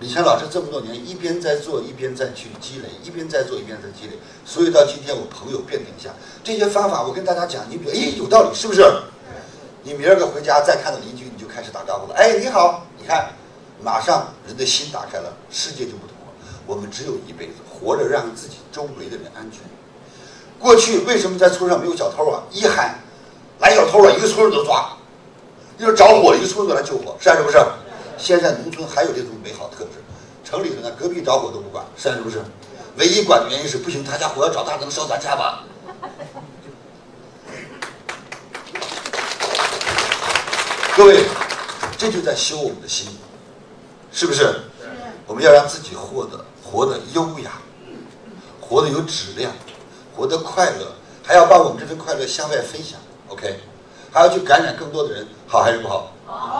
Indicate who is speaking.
Speaker 1: 李强老师这么多年一边在做，一边在去积累，一边在做，一边在积累，所以到今天我朋友遍天下。这些方法我跟大家讲，你比如，哎，有道理，是不是？你明儿个回家再看到邻居，你就开始打招呼了。哎，你好，你看，马上人的心打开了，世界就不同了。我们只有一辈子，活着让自己周围的人安全。过去为什么在村上没有小偷啊？一喊来小偷了，一个村都抓；一说着火了，一个村都来救火，是是不是？现在农村还有这种美好特质，城里头呢，隔壁着火都不管，是不是？唯一管的原因是不行，他家火要着大能烧咱家吧。各位，这就在修我们的心，是不是？我们要让自己活得活得优雅，活得有质量，活得快乐，还要把我们这份快乐向外分享。OK，还要去感染更多的人，好还是不好？
Speaker 2: 好。